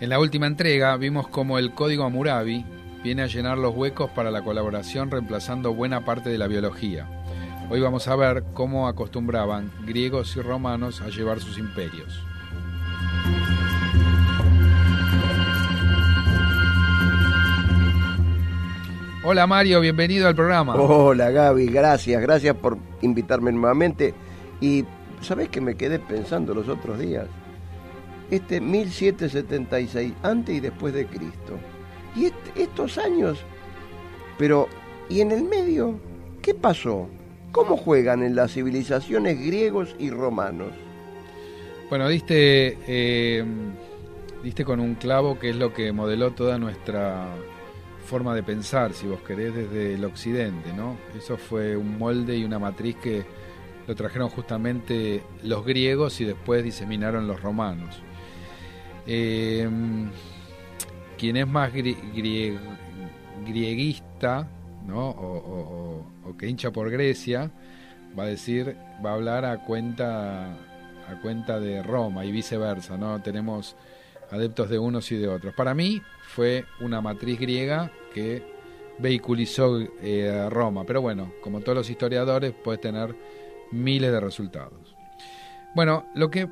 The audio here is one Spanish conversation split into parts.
En la última entrega vimos cómo el código Hammurabi viene a llenar los huecos para la colaboración reemplazando buena parte de la biología. Hoy vamos a ver cómo acostumbraban griegos y romanos a llevar sus imperios. Hola Mario, bienvenido al programa. Hola Gaby, gracias, gracias por invitarme nuevamente. Y ¿sabés que me quedé pensando los otros días? Este 1776, antes y después de Cristo. Y estos años, pero ¿y en el medio? ¿Qué pasó? ¿Cómo juegan en las civilizaciones griegos y romanos? Bueno, diste, eh, diste con un clavo que es lo que modeló toda nuestra forma de pensar, si vos querés, desde el occidente, ¿no? Eso fue un molde y una matriz que lo trajeron justamente los griegos y después diseminaron los romanos. Eh, quien es más grieguista, ¿no? O, que hincha por Grecia, va a decir, va a hablar a cuenta a cuenta de Roma y viceversa, ¿no? Tenemos adeptos de unos y de otros. Para mí fue una matriz griega que vehiculizó eh, Roma, pero bueno, como todos los historiadores, puede tener miles de resultados. Bueno, lo que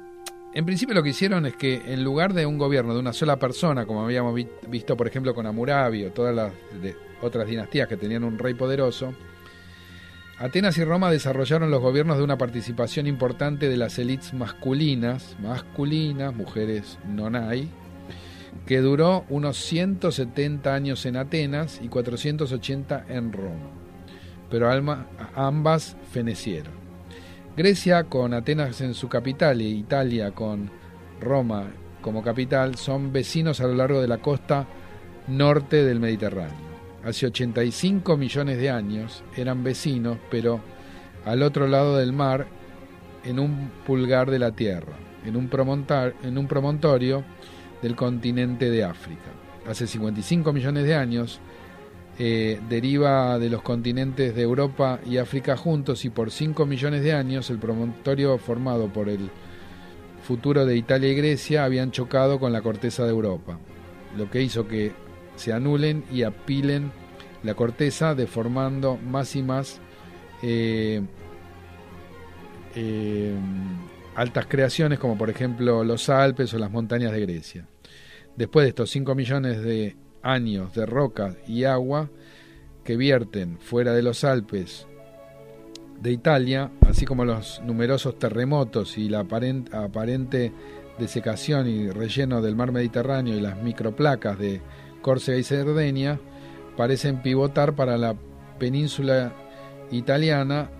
en principio lo que hicieron es que en lugar de un gobierno de una sola persona, como habíamos visto por ejemplo con Amurabi o todas las otras dinastías que tenían un rey poderoso, Atenas y Roma desarrollaron los gobiernos de una participación importante de las élites masculinas, masculinas, mujeres no hay, que duró unos 170 años en Atenas y 480 en Roma, pero ambas fenecieron. Grecia con Atenas en su capital y Italia con Roma como capital son vecinos a lo largo de la costa norte del Mediterráneo hace 85 millones de años, eran vecinos, pero al otro lado del mar, en un pulgar de la Tierra, en un, en un promontorio del continente de África. Hace 55 millones de años, eh, deriva de los continentes de Europa y África juntos y por 5 millones de años el promontorio formado por el futuro de Italia y Grecia habían chocado con la corteza de Europa, lo que hizo que se anulen y apilen la corteza, deformando más y más eh, eh, altas creaciones como por ejemplo los Alpes o las montañas de Grecia. Después de estos 5 millones de años de roca y agua que vierten fuera de los Alpes de Italia, así como los numerosos terremotos y la aparente desecación y relleno del mar Mediterráneo y las microplacas de Córcega y Cerdeña parecen pivotar para la península italiana,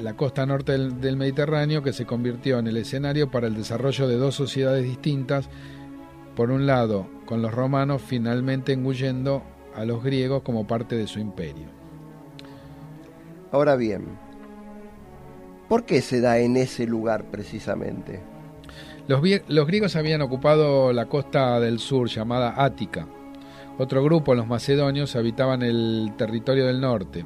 la costa norte del, Mediterráneo, que se convirtió en el escenario para el desarrollo de dos sociedades distintas, por un lado, con los romanos finalmente engullendo a los griegos como parte de su imperio. Ahora bien, ¿por qué se da en ese lugar precisamente? Los, los griegos habían ocupado la costa del sur llamada Ática, otro grupo, los macedonios, habitaban el territorio del norte.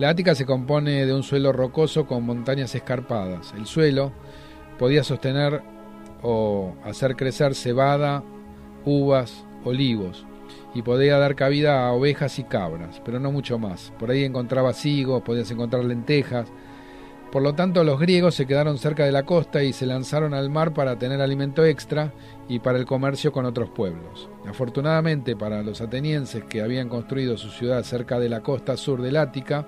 La Ática se compone de un suelo rocoso con montañas escarpadas. El suelo podía sostener o hacer crecer cebada, uvas, olivos, y podía dar cabida a ovejas y cabras, pero no mucho más. Por ahí encontraba higos, podías encontrar lentejas, por lo tanto, los griegos se quedaron cerca de la costa y se lanzaron al mar para tener alimento extra y para el comercio con otros pueblos. Afortunadamente para los atenienses que habían construido su ciudad cerca de la costa sur del Ática,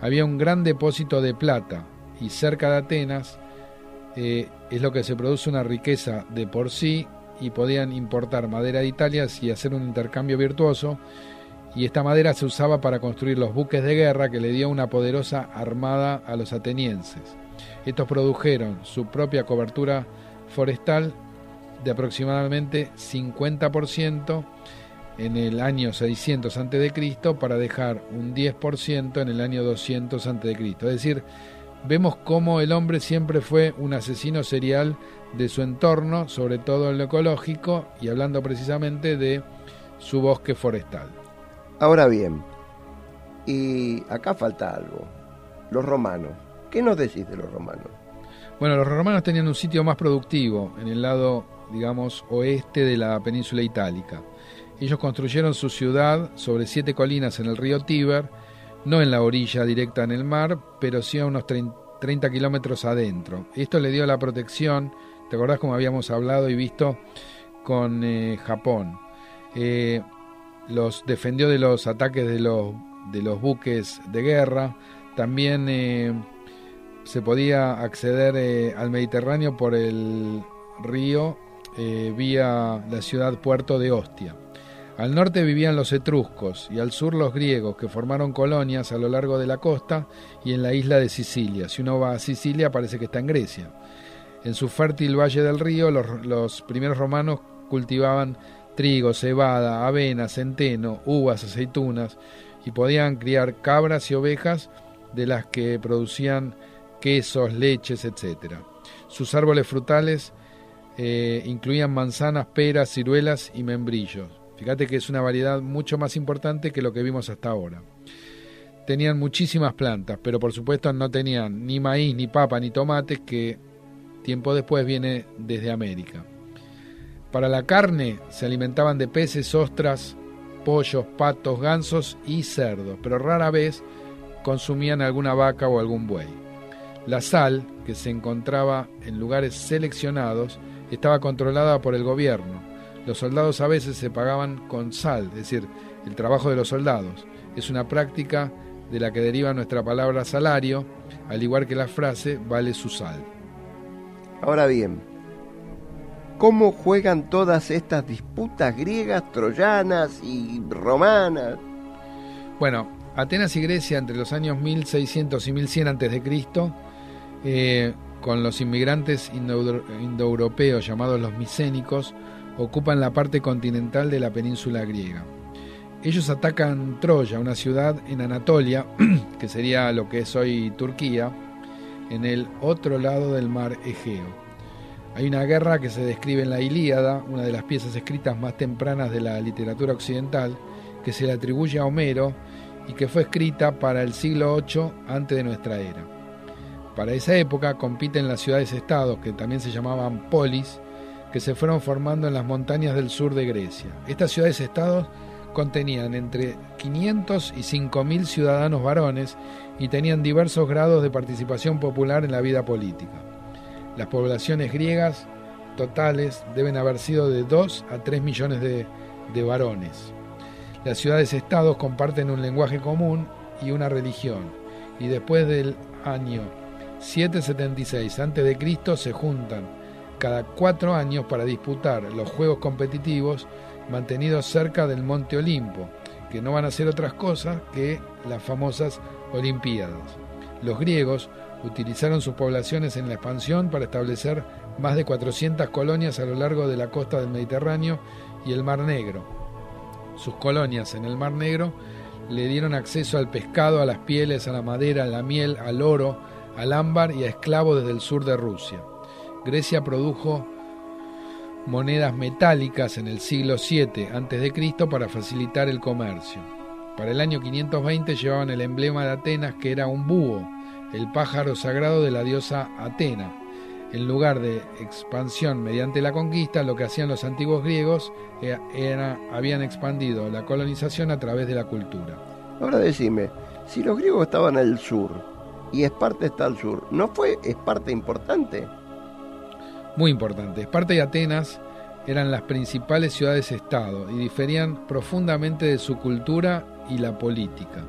había un gran depósito de plata y cerca de Atenas eh, es lo que se produce una riqueza de por sí y podían importar madera de Italia y hacer un intercambio virtuoso y esta madera se usaba para construir los buques de guerra que le dio una poderosa armada a los atenienses. Estos produjeron su propia cobertura forestal de aproximadamente 50% en el año 600 a.C. para dejar un 10% en el año 200 a.C. Es decir, vemos cómo el hombre siempre fue un asesino serial de su entorno, sobre todo en lo ecológico, y hablando precisamente de su bosque forestal. Ahora bien, y acá falta algo, los romanos. ¿Qué nos decís de los romanos? Bueno, los romanos tenían un sitio más productivo en el lado, digamos, oeste de la península itálica. Ellos construyeron su ciudad sobre siete colinas en el río Tíber, no en la orilla directa en el mar, pero sí a unos 30 kilómetros adentro. Esto le dio la protección, ¿te acordás como habíamos hablado y visto con eh, Japón? Eh, los defendió de los ataques de los, de los buques de guerra, también eh, se podía acceder al Mediterráneo por el río vía la ciudad puerto de Ostia. Al norte vivían los etruscos y al sur los griegos, que formaron colonias a lo largo de la costa y en la isla de Sicilia. Si uno va a Sicilia parece que está en Grecia. En su fértil valle del río los, primeros romanos cultivaban trigo, cebada, avena, centeno, uvas, aceitunas y podían criar cabras y ovejas de las que producían quesos, leches, etc. Sus árboles frutales eh, incluían manzanas, peras, ciruelas y membrillos. Fíjate que es una variedad mucho más importante que lo que vimos hasta ahora. Tenían muchísimas plantas, pero por supuesto no tenían ni maíz, ni papa, ni tomates, que tiempo después viene desde América. Para la carne se alimentaban de peces, ostras, pollos, patos, gansos y cerdos, pero rara vez consumían alguna vaca o algún buey. La sal, que se encontraba en lugares seleccionados, estaba controlada por el gobierno, los soldados a veces se pagaban con sal, es decir, el trabajo de los soldados. Es una práctica de la que deriva nuestra palabra salario, al igual que la frase vale su sal. Ahora bien, ¿cómo juegan todas estas disputas griegas, troyanas y romanas? Bueno, Atenas y Grecia entre los años 1600 y 1100 a.C., eh, con los inmigrantes indoeuropeos llamados los micénicos, ocupan la parte continental de la península griega. Ellos atacan Troya, una ciudad en Anatolia, que sería lo que es hoy Turquía, en el otro lado del mar Egeo. Hay una guerra que se describe en la Ilíada, una de las piezas escritas más tempranas de la literatura occidental, que se le atribuye a Homero y que fue escrita para el siglo VIII antes de nuestra era. Para esa época compiten las ciudades-estados, que también se llamaban polis, que se fueron formando en las montañas del sur de Grecia. Estas ciudades-estados contenían entre 500 y 5.000 ciudadanos varones y tenían diversos grados de participación popular en la vida política. Las poblaciones griegas totales deben haber sido de 2 a 3 millones de, varones. Las ciudades-estados comparten un lenguaje común y una religión, y después del año 776 a.C. se juntan cada cuatro años para disputar los Juegos competitivos mantenidos cerca del Monte Olimpo, que no van a ser otras cosas que las famosas Olimpiadas. Los griegos utilizaron sus poblaciones en la expansión para establecer más de 400 colonias a lo largo de la costa del Mediterráneo y el Mar Negro. Sus colonias en el Mar Negro le dieron acceso al pescado, a las pieles, a la madera, a la miel, al oro, al ámbar y a esclavos desde el sur de Rusia. Grecia produjo monedas metálicas en el siglo VII a.C. para facilitar el comercio. Para el año 520 llevaban el emblema de Atenas que era un búho, el pájaro sagrado de la diosa Atena. En lugar de expansión mediante la conquista, lo que hacían los antiguos griegos era, habían expandido la colonización a través de la cultura. Ahora decime, si los griegos estaban al sur y Esparta está al sur, ¿no fue Esparta importante? Muy importante. Esparta y Atenas eran las principales ciudades-estado y diferían profundamente de su cultura y la política.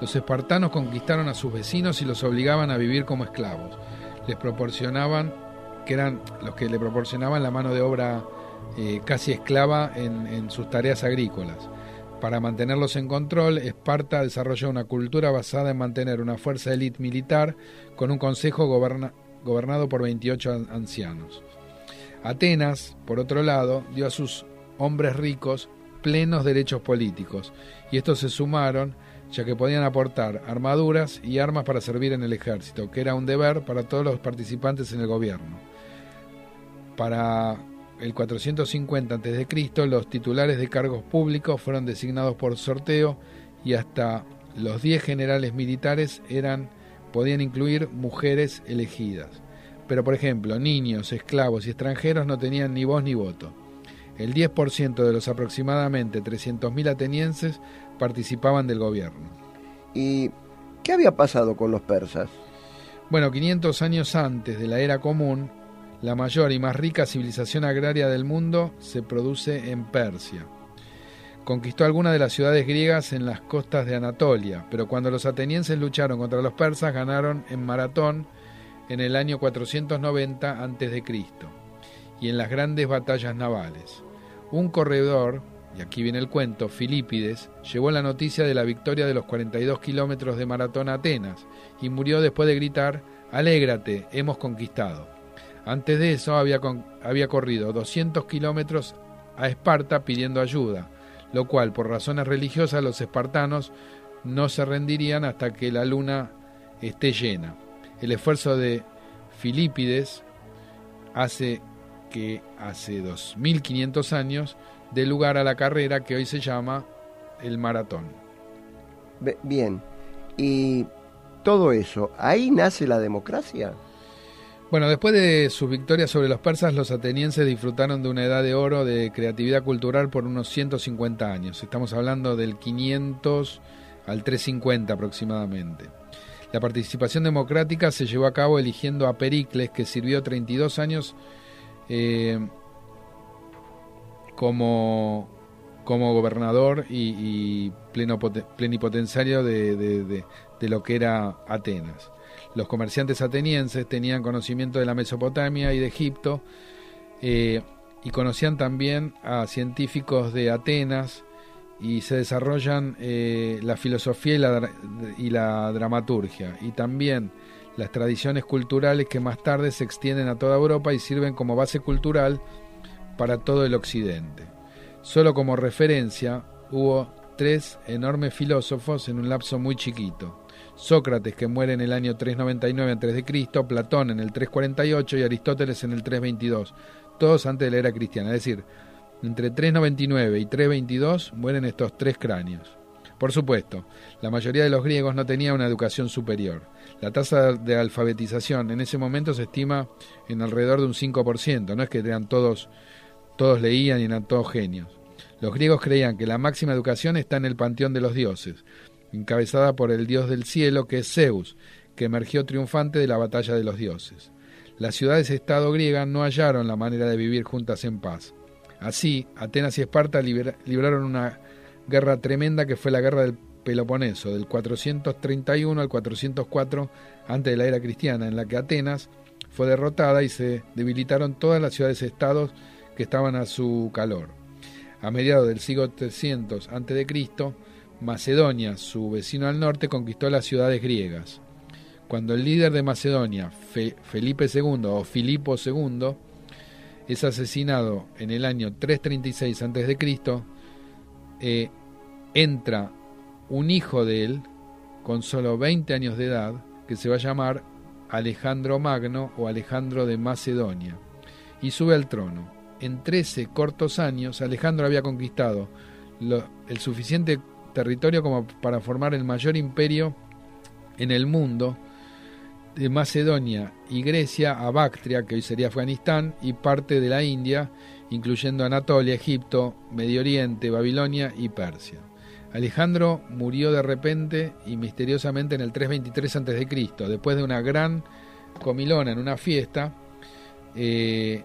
Los espartanos conquistaron a sus vecinos y los obligaban a vivir como esclavos. Les proporcionaban, que eran los que le proporcionaban la mano de obra eh, casi esclava en, sus tareas agrícolas. Para mantenerlos en control, Esparta desarrolló una cultura basada en mantener una fuerza élite militar con un consejo gobernado por 28 ancianos. Atenas, por otro lado, dio a sus hombres ricos plenos derechos políticos, y estos se sumaron ya que podían aportar armaduras y armas para servir en el ejército, que era un deber para todos los participantes en el gobierno. Para el 450 a.C., los titulares de cargos públicos fueron designados por sorteo y hasta los 10 generales militares eran, podían incluir mujeres elegidas. Pero por ejemplo, niños, esclavos y extranjeros no tenían ni voz ni voto. El 10% de los aproximadamente 300.000 atenienses participaban del gobierno. ¿Y qué había pasado con los persas? Bueno, 500 años antes de la era común, la mayor y más rica civilización agraria del mundo se produce en Persia. Conquistó algunas de las ciudades griegas en las costas de Anatolia, pero cuando los atenienses lucharon contra los persas ganaron en Maratón en el año 490 a.C. y en las grandes batallas navales. Un corredor, y aquí viene el cuento, Filipides, llevó la noticia de la victoria de los 42 kilómetros de Maratón a Atenas y murió después de gritar, Alégrate, hemos conquistado. Antes de eso había, había corrido 200 kilómetros a Esparta pidiendo ayuda, lo cual por razones religiosas los espartanos no se rendirían hasta que la luna esté llena. El esfuerzo de Filipides hace que hace 2500 años dé lugar a la carrera que hoy se llama el maratón. Bien, y todo eso, ¿ahí nace la democracia? Bueno, después de sus victorias sobre los persas, los atenienses disfrutaron de una edad de oro de creatividad cultural por unos 150 años. Estamos hablando del 500 al 350 aproximadamente. La participación democrática se llevó a cabo eligiendo a Pericles, que sirvió 32 años eh, como, como gobernador y, plenipotenciario de lo que era Atenas. Los comerciantes atenienses tenían conocimiento de la Mesopotamia y de Egipto eh, y conocían también a científicos de Atenas y se desarrollan eh, la filosofía y la, dramaturgia y también las tradiciones culturales que más tarde se extienden a toda Europa y sirven como base cultural para todo el occidente. Solo como referencia hubo tres enormes filósofos en un lapso muy chiquito. Sócrates que muere en el año 399 a.C., Platón en el 348 y Aristóteles en el 322, todos antes de la era cristiana, es decir, entre 399 y 322 mueren estos tres cráneos. Por supuesto, la mayoría de los griegos no tenía una educación superior. La tasa de alfabetización en ese momento se estima en alrededor de un 5%, no es que eran todos todos leían y eran todos genios. Los griegos creían que la máxima educación está en el panteón de los dioses, encabezada por el dios del cielo que es Zeus, que emergió triunfante de la batalla de los dioses. Las ciudades-estado griegas no hallaron la manera de vivir juntas en paz. Así, Atenas y Esparta libraron una guerra tremenda que fue la guerra del Peloponeso, del 431 al 404 antes de la era cristiana, en la que Atenas fue derrotada y se debilitaron todas las ciudades-estados que estaban a su calor. A mediados del siglo 300 a.C., Macedonia, su vecino al norte, conquistó las ciudades griegas. Cuando el líder de Macedonia, Felipe II o Filipo II, es asesinado en el año 336 a.C., eh, entra un hijo de él, con solo 20 años de edad, que se va a llamar Alejandro Magno o Alejandro de Macedonia, y sube al trono. En 13 cortos años, Alejandro había conquistado el suficiente territorio como para formar el mayor imperio en el mundo, de Macedonia y Grecia a Bactria, que hoy sería Afganistán, y parte de la India, incluyendo Anatolia, Egipto, Medio Oriente, Babilonia y Persia. Alejandro murió de repente y misteriosamente en el 323 a.C., después de una gran comilona en una fiesta. Eh,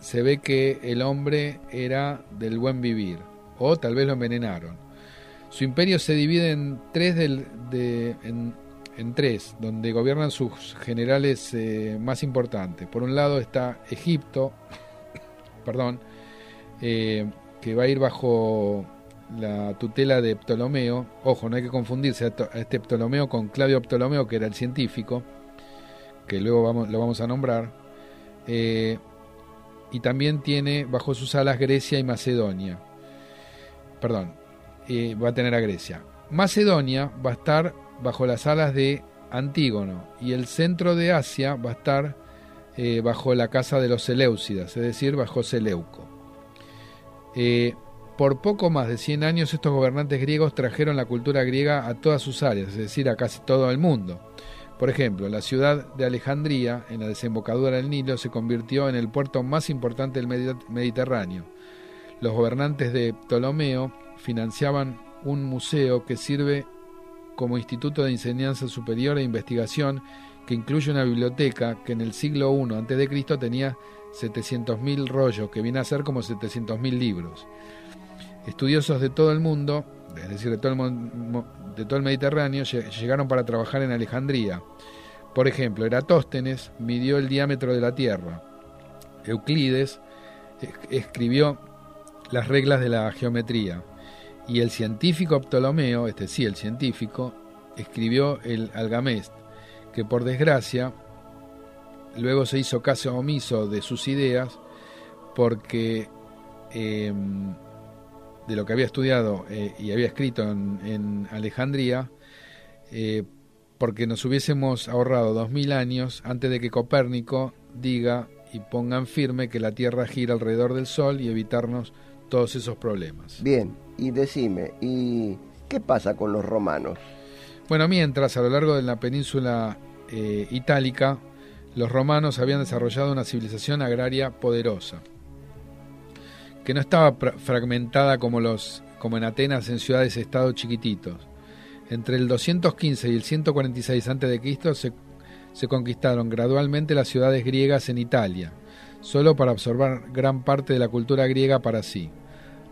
se ve que el hombre era del buen vivir, o tal vez lo envenenaron. Su imperio se divide en tres, de, en, tres donde gobiernan sus generales eh, más importantes. Por un lado está Egipto, perdón, eh, que va a ir bajo la tutela de Ptolomeo. Ojo, no hay que confundirse a este Ptolomeo con Claudio Ptolomeo, que era el científico, que luego vamos, lo vamos a nombrar. Eh, y también tiene bajo sus alas Grecia y Macedonia. Perdón, va a tener a Grecia. Macedonia va a estar bajo las alas de Antígono y el centro de Asia va a estar eh, bajo la casa de los Seleucidas, es decir, bajo Seleuco. Eh, por poco más de 100 años estos gobernantes griegos trajeron la cultura griega a todas sus áreas, es decir, a casi todo el mundo. Por ejemplo, la ciudad de Alejandría, en la desembocadura del Nilo, se convirtió en el puerto más importante del Mediterráneo. Los gobernantes de Ptolomeo financiaban un museo que sirve como instituto de enseñanza superior e investigación que incluye una biblioteca que en el siglo I a.C. tenía 700.000 rollos, que viene a ser como 700.000 libros. Estudiosos de todo el mundo, es decir, de todo el, de el Mediterráneo, llegaron para trabajar en Alejandría. Por ejemplo, Eratóstenes midió el diámetro de la Tierra. Euclides escribió las reglas de la geometría. Y el científico Ptolomeo, este sí, el científico, escribió el Algamest, que por desgracia luego se hizo caso omiso de sus ideas porque em, de lo que había estudiado eh, y había escrito en, Alejandría, eh, porque nos hubiésemos ahorrado dos mil años antes de que Copérnico diga y pongan firme que la Tierra gira alrededor del Sol y evitarnos todos esos problemas. Bien, y decime, ¿y qué pasa con los romanos? Bueno, mientras a lo largo de la península eh, itálica, los romanos habían desarrollado una civilización agraria poderosa, que no estaba fragmentada como, los, como en Atenas en ciudades-estado chiquititos. Entre el 215 y el 146 a.C. Se, se conquistaron gradualmente las ciudades griegas en Italia, solo para absorber gran parte de la cultura griega para sí.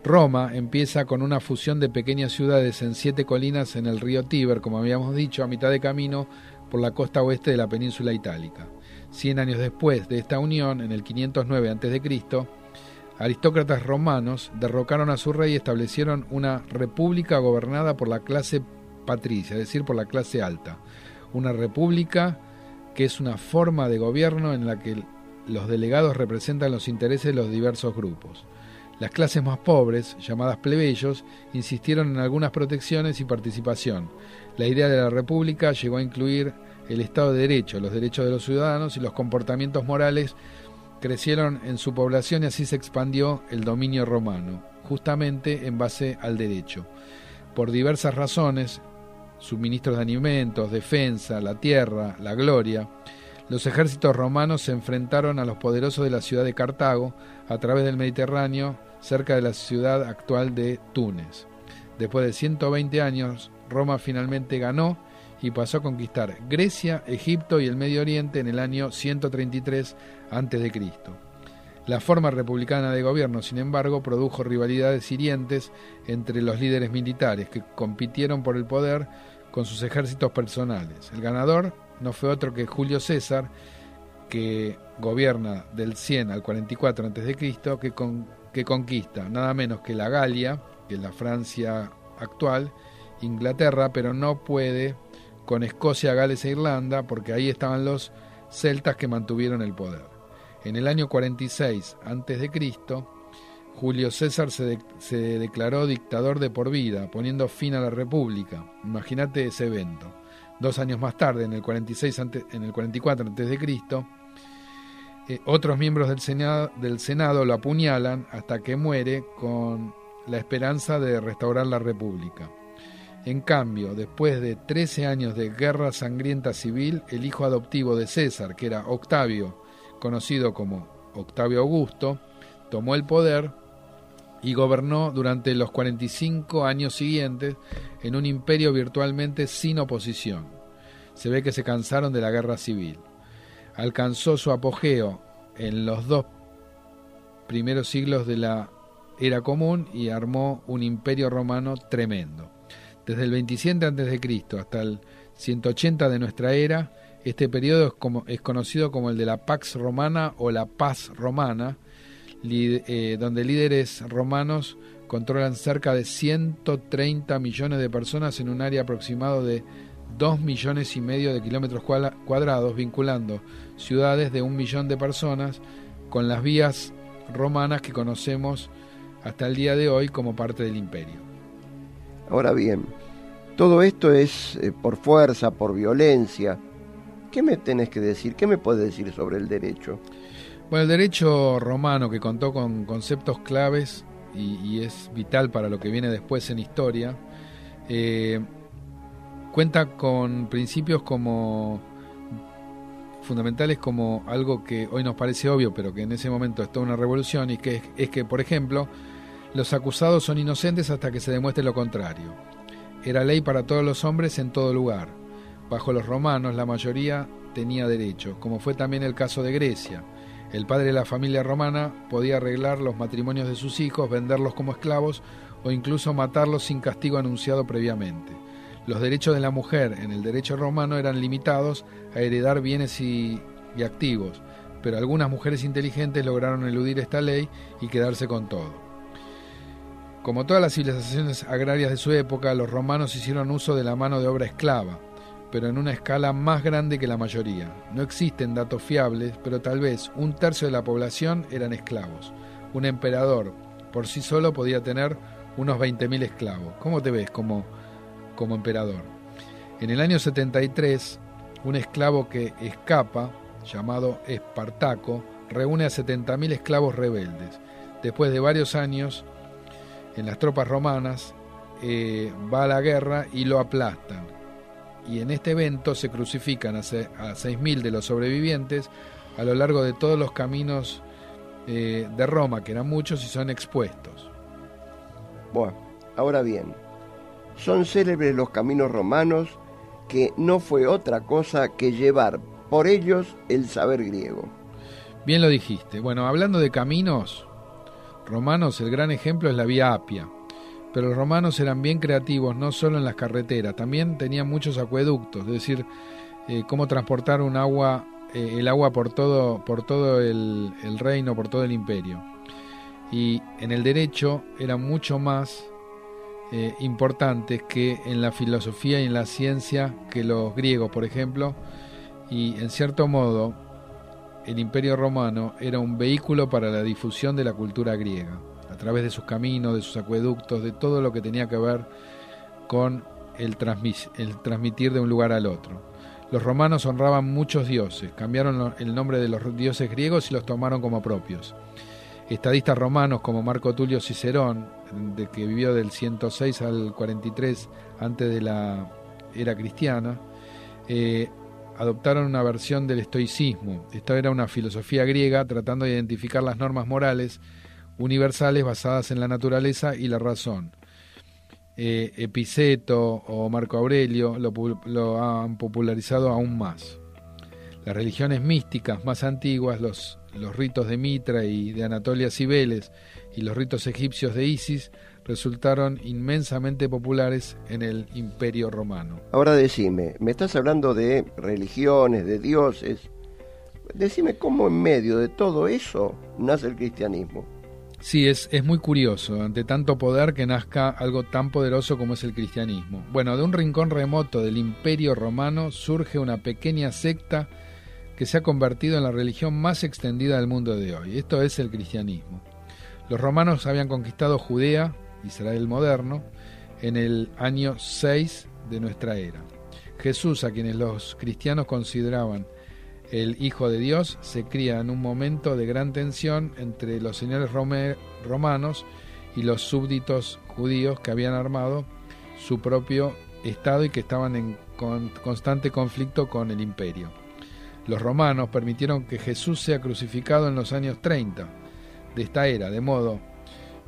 Roma empieza con una fusión de pequeñas ciudades en siete colinas en el río Tíber, como habíamos dicho, a mitad de camino por la costa oeste de la península itálica. Cien años después de esta unión, en el 509 a.C., aristócratas romanos derrocaron a su rey y establecieron una república gobernada por la clase patricia, es decir, por la clase alta. Una república que es una forma de gobierno en la que los delegados representan los intereses de los diversos grupos. Las clases más pobres, llamadas plebeyos, insistieron en algunas protecciones y participación. La idea de la república llegó a incluir el Estado de Derecho, los derechos de los ciudadanos y los comportamientos morales crecieron en su población y así se expandió el dominio romano, justamente en base al derecho. Por diversas razones, suministros de alimentos, defensa, la tierra, la gloria, los ejércitos romanos se enfrentaron a los poderosos de la ciudad de Cartago a través del Mediterráneo, cerca de la ciudad actual de Túnez. Después de 120 años, Roma finalmente ganó y pasó a conquistar Grecia, Egipto y el Medio Oriente en el año 133 a.C. La forma republicana de gobierno, sin embargo, produjo rivalidades hirientes entre los líderes militares que compitieron por el poder con sus ejércitos personales. El ganador no fue otro que Julio César, que gobierna del 100 al 44 a.C., que, que conquista nada menos que la Galia, que es la Francia actual, Inglaterra, pero no puede con Escocia, Gales e Irlanda, porque ahí estaban los celtas que mantuvieron el poder. En el año 46 a.C., Julio César se, se, declaró dictador de por vida, poniendo fin a la República. Imagínate ese evento. Dos años más tarde, en el 46 en el 44 a.C., eh, otros miembros del Senado, del Senado lo apuñalan hasta que muere con la esperanza de restaurar la República. En cambio, después de 13 años de guerra sangrienta civil, el hijo adoptivo de César, que era Octavio, conocido como Octavio Augusto, tomó el poder y gobernó durante los 45 años siguientes en un imperio virtualmente sin oposición. Se ve que se cansaron de la guerra civil. Alcanzó su apogeo en los dos primeros siglos de la era común y armó un imperio romano tremendo. Desde el 27 a.C. hasta el 180 de nuestra era, este periodo es, conocido como el de la Pax Romana o la Paz Romana, eh, donde líderes romanos controlan cerca de 130 millones de personas en un área aproximado de 2 millones y medio de kilómetros cuadrados, vinculando ciudades de un millón de personas con las vías romanas que conocemos hasta el día de hoy como parte del imperio. Ahora bien, todo esto es eh, por fuerza, por violencia. ¿Qué me tenés que decir? ¿Qué me puedes decir sobre el derecho? Bueno, el derecho romano que contó con conceptos claves y, es vital para lo que viene después en historia, eh, cuenta con principios como fundamentales como algo que hoy nos parece obvio, pero que en ese momento es toda una revolución, y que es, que, por ejemplo, los acusados son inocentes hasta que se demuestre lo contrario. Era ley para todos los hombres en todo lugar. Bajo los romanos la mayoría tenía derechos, como fue también el caso de Grecia. El padre de la familia romana podía arreglar los matrimonios de sus hijos, venderlos como esclavos o incluso matarlos sin castigo anunciado previamente. Los derechos de la mujer en el derecho romano eran limitados a heredar bienes y, activos, pero algunas mujeres inteligentes lograron eludir esta ley y quedarse con todo. Como todas las civilizaciones agrarias de su época, los romanos hicieron uso de la mano de obra esclava, pero en una escala más grande que la mayoría. No existen datos fiables, pero tal vez un tercio de la población eran esclavos. Un emperador por sí solo podía tener unos 20.000 esclavos. ¿Cómo te ves como como emperador. En el año 73, un esclavo que escapa, llamado Espartaco, reúne a 70.000 esclavos rebeldes. Después de varios años en las tropas romanas, eh, va a la guerra y lo aplastan. Y en este evento se crucifican a, 6.000 de los sobrevivientes a lo largo de todos los caminos eh, de Roma, que eran muchos y son expuestos. Bueno, ahora bien, son célebres los caminos romanos que no fue otra cosa que llevar por ellos el saber griego. Bien lo dijiste. Bueno, hablando de caminos romanos, el gran ejemplo es la vía Apia. Pero los romanos eran bien creativos, no solo en las carreteras, también tenían muchos acueductos, es decir, eh, cómo transportar un agua, eh, el agua por todo, por todo el, el reino, por todo el imperio. Y en el derecho era mucho más eh, importantes que en la filosofía y en la ciencia que los griegos, por ejemplo, y en cierto modo el imperio romano era un vehículo para la difusión de la cultura griega, a través de sus caminos, de sus acueductos, de todo lo que tenía que ver con el, el transmitir de un lugar al otro. Los romanos honraban muchos dioses, cambiaron el nombre de los dioses griegos y los tomaron como propios. Estadistas romanos como Marco Tulio Cicerón, de que vivió del 106 al 43 antes de la era cristiana, eh, adoptaron una versión del estoicismo. Esta era una filosofía griega tratando de identificar las normas morales universales basadas en la naturaleza y la razón. Eh, Epiceto o Marco Aurelio lo han popularizado aún más. Las religiones místicas más antiguas, los los ritos de Mitra y de Anatolia Cibeles y los ritos egipcios de Isis resultaron inmensamente populares en el Imperio Romano. Ahora decime, me estás hablando de religiones, de dioses. Decime cómo en medio de todo eso nace el cristianismo. Sí, es, es muy curioso, ante tanto poder, que nazca algo tan poderoso como es el cristianismo. Bueno, de un rincón remoto del Imperio Romano surge una pequeña secta que se ha convertido en la religión más extendida del mundo de hoy. Esto es el cristianismo. Los romanos habían conquistado Judea, Israel moderno, en el año 6 de nuestra era. Jesús, a quienes los cristianos consideraban el Hijo de Dios, se cría en un momento de gran tensión entre los señores romanos y los súbditos judíos que habían armado su propio Estado y que estaban en constante conflicto con el imperio. Los romanos permitieron que Jesús sea crucificado en los años 30 de esta era, de modo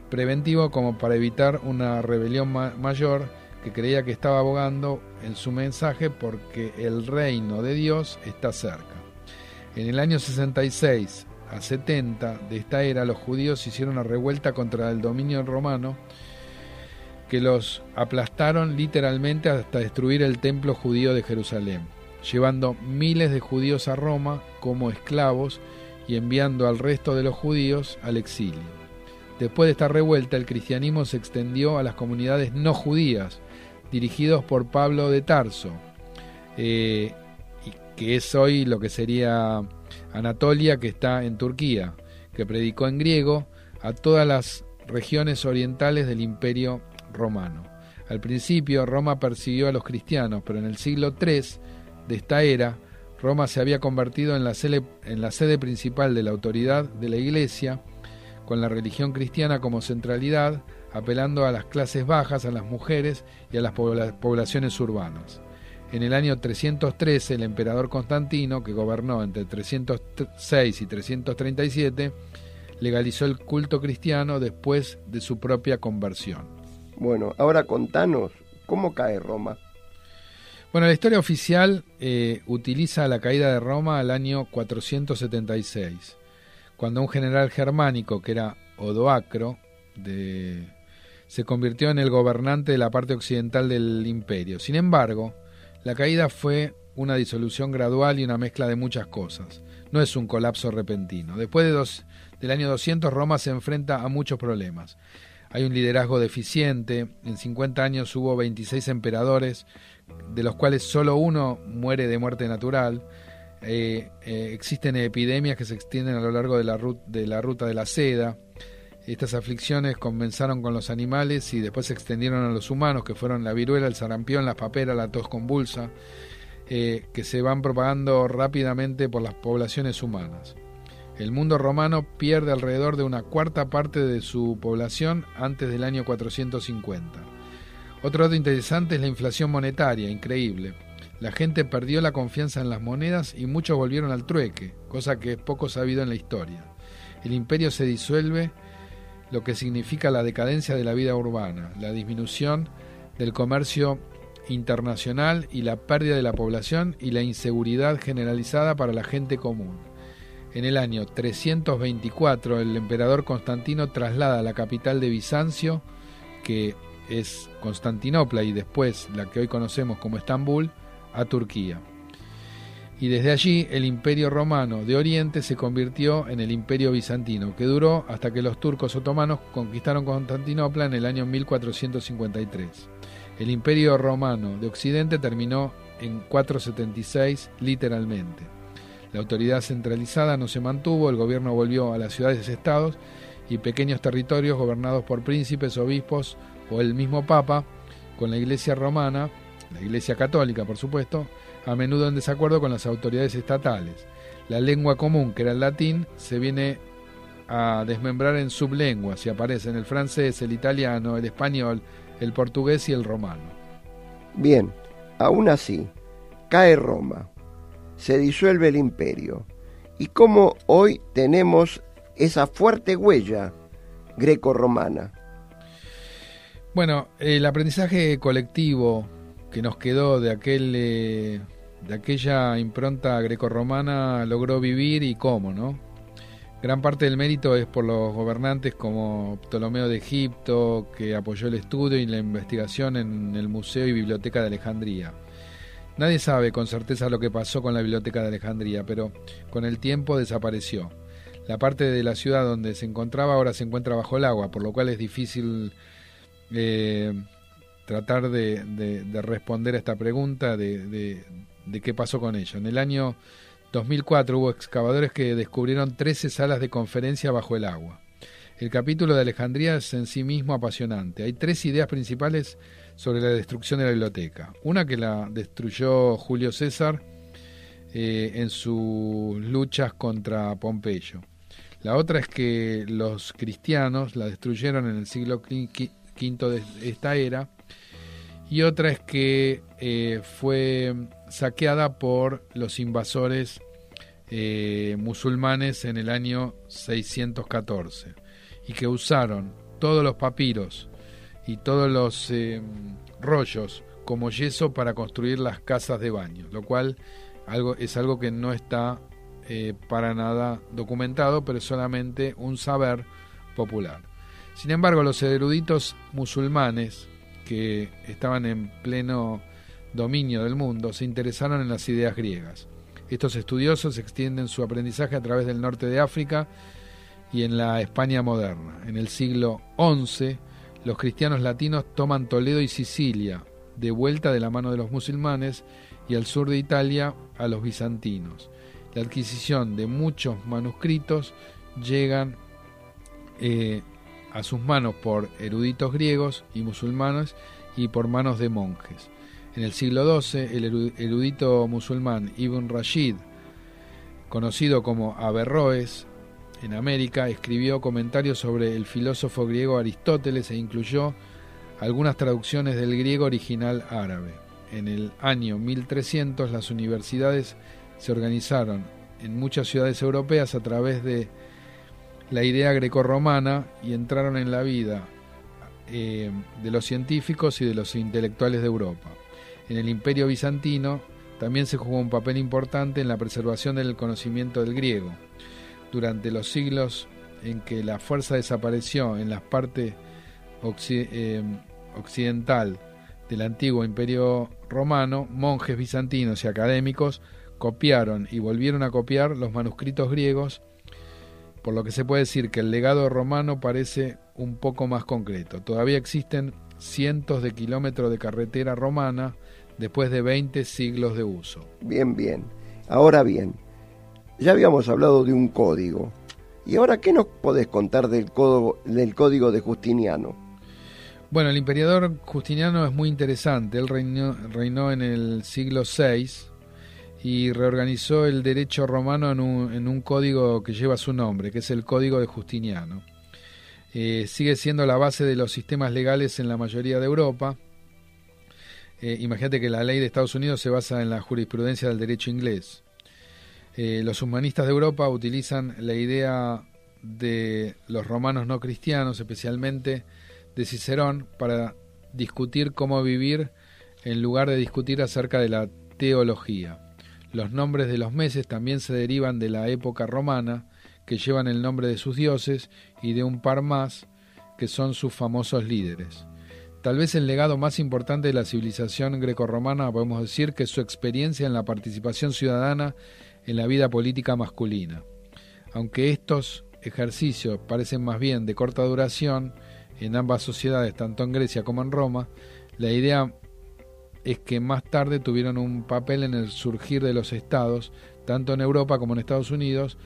preventivo como para evitar una rebelión mayor que creía que estaba abogando en su mensaje porque el reino de Dios está cerca. En el año 66 a 70 de esta era, los judíos hicieron una revuelta contra el dominio romano que los aplastaron literalmente hasta destruir el templo judío de Jerusalén llevando miles de judíos a Roma como esclavos y enviando al resto de los judíos al exilio. Después de esta revuelta, el cristianismo se extendió a las comunidades no judías, dirigidos por Pablo de Tarso, eh, que es hoy lo que sería Anatolia, que está en Turquía, que predicó en griego a todas las regiones orientales del imperio romano. Al principio Roma persiguió a los cristianos, pero en el siglo III de esta era, Roma se había convertido en la, sede, en la sede principal de la autoridad de la Iglesia, con la religión cristiana como centralidad, apelando a las clases bajas, a las mujeres y a las poblaciones urbanas. En el año 313, el emperador Constantino, que gobernó entre 306 y 337, legalizó el culto cristiano después de su propia conversión. Bueno, ahora contanos, ¿cómo cae Roma? Bueno, la historia oficial eh, utiliza la caída de Roma al año 476, cuando un general germánico, que era Odoacro, de, se convirtió en el gobernante de la parte occidental del imperio. Sin embargo, la caída fue una disolución gradual y una mezcla de muchas cosas. No es un colapso repentino. Después de dos, del año 200, Roma se enfrenta a muchos problemas. Hay un liderazgo deficiente. En 50 años hubo 26 emperadores, de los cuales solo uno muere de muerte natural. Eh, eh, existen epidemias que se extienden a lo largo de la, ruta de la seda. Estas aflicciones comenzaron con los animales y después se extendieron a los humanos, que fueron la viruela, el sarampión, la papera, la tos convulsa, eh, que se van propagando rápidamente por las poblaciones humanas. El mundo romano pierde alrededor de una cuarta parte de su población antes del año 450. Otro dato interesante es la inflación monetaria, increíble. La gente perdió la confianza en las monedas y muchos volvieron al trueque, cosa que es poco sabido en la historia. El imperio se disuelve lo que significa la decadencia de la vida urbana, la disminución del comercio internacional y la pérdida de la población y la inseguridad generalizada para la gente común. En el año 324 el emperador Constantino traslada la capital de Bizancio, que es Constantinopla y después la que hoy conocemos como Estambul, a Turquía y desde allí el imperio romano de Oriente se convirtió en el imperio bizantino, que duró hasta que los turcos otomanos conquistaron Constantinopla en el año 1453. El imperio romano de Occidente terminó en 476 literalmente. La autoridad centralizada no se mantuvo, el gobierno volvió a las ciudades-estados y pequeños territorios gobernados por príncipes, obispos o el mismo papa, con la iglesia romana, la iglesia católica por supuesto, a menudo en desacuerdo con las autoridades estatales. La lengua común, que era el latín, se viene a desmembrar en sublenguas y aparecen el francés, el italiano, el español, el portugués y el romano. Bien, aún así, cae Roma, se disuelve el imperio, y como hoy tenemos esa fuerte huella greco-romana. Bueno, el aprendizaje colectivo que nos quedó de aquel eh, de aquella impronta grecorromana logró vivir y cómo, ¿no? Gran parte del mérito es por los gobernantes como Ptolomeo de Egipto, que apoyó el estudio y la investigación en el Museo y Biblioteca de Alejandría. Nadie sabe con certeza lo que pasó con la Biblioteca de Alejandría, pero con el tiempo desapareció. La parte de la ciudad donde se encontraba ahora se encuentra bajo el agua, por lo cual es difícil eh, tratar de, responder a esta pregunta de, de qué pasó con ello. En el año 2004 hubo excavadores que descubrieron 13 salas de conferencia bajo el agua. El capítulo de Alejandría es en sí mismo apasionante. Hay tres ideas principales sobre la destrucción de la biblioteca. Una que la destruyó Julio César eh, en sus luchas contra Pompeyo. La otra es que los cristianos la destruyeron en el siglo V de esta era. Y otra es que eh, fue saqueada por los invasores eh, musulmanes en el año 614 y que usaron todos los papiros y todos los eh, rollos como yeso para construir las casas de baño, lo cual algo, es algo que no está eh, para nada documentado, pero es solamente un saber popular. Sin embargo, los eruditos musulmanes que estaban en pleno dominio del mundo, se interesaron en las ideas griegas. Estos estudiosos extienden su aprendizaje a través del norte de África y en la España moderna. En el siglo XI, los cristianos latinos toman Toledo y Sicilia, de vuelta de la mano de los musulmanes, y al sur de Italia a los bizantinos. La adquisición de muchos manuscritos llegan eh, a sus manos por eruditos griegos y musulmanes y por manos de monjes. En el siglo XII, el erudito musulmán Ibn Rashid, conocido como Averroes en América, escribió comentarios sobre el filósofo griego Aristóteles e incluyó algunas traducciones del griego original árabe. en el año 1300 las universidades se organizaron en muchas ciudades europeas a través de la idea grecorromana y entraron en la vida eh, de los científicos y de los intelectuales de Europa. En el imperio bizantino también se jugó un papel importante en la preservación del conocimiento del griego. Durante los siglos en que la fuerza desapareció en la parte eh, occidental del antiguo imperio romano, monjes bizantinos y académicos copiaron y volvieron a copiar los manuscritos griegos, por lo que se puede decir que el legado romano parece un poco más concreto. Todavía existen cientos de kilómetros de carretera romana después de 20 siglos de uso. Bien, bien. Ahora bien, ya habíamos hablado de un código. ¿Y ahora qué nos podés contar del código, del código de Justiniano? Bueno, el emperador Justiniano es muy interesante. Él reinó, reinó en el siglo VI y reorganizó el derecho romano en un, en un, código que lleva su nombre, que es el Código de Justiniano. Eh, sigue siendo la base de los sistemas legales en la mayoría de Europa. Eh, imagínate que la ley de Estados Unidos se basa en la jurisprudencia del derecho inglés. Eh, los humanistas de Europa utilizan la idea de los romanos no cristianos, especialmente de Cicerón, para discutir cómo vivir en lugar de discutir acerca de la teología. Los nombres de los meses también se derivan de la época romana, que llevan el nombre de sus dioses y de un par más, que son sus famosos líderes. Tal vez el legado más importante de la civilización grecorromana podemos decir que su experiencia en la participación ciudadana en la vida política masculina. Aunque estos ejercicios parecen más bien de corta duración en ambas sociedades, tanto en Grecia como en Roma, la idea es que más tarde tuvieron un papel en el surgir de los estados, tanto en Europa como en Estados Unidos,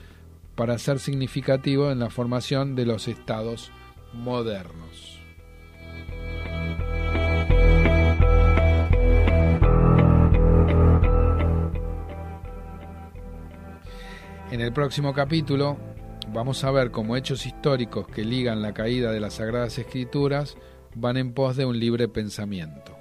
para ser significativo en la formación de los estados modernos. En el próximo capítulo vamos a ver cómo hechos históricos que ligan la caída de las Sagradas Escrituras van en pos de un libre pensamiento.